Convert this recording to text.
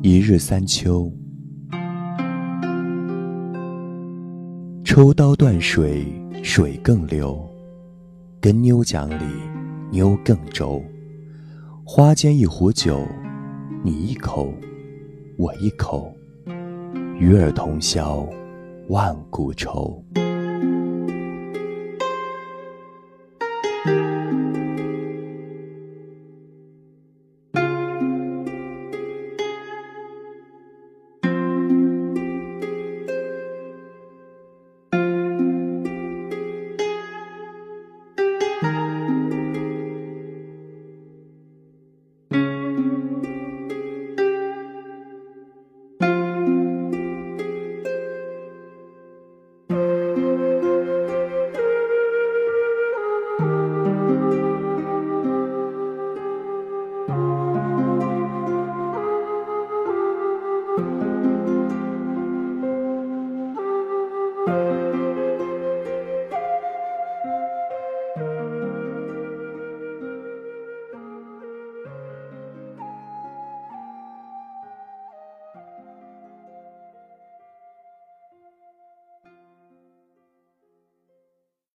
一日三秋。抽刀断水水更流跟妞讲理妞更周花间一壶酒你一口我一口。与尔同销万古愁。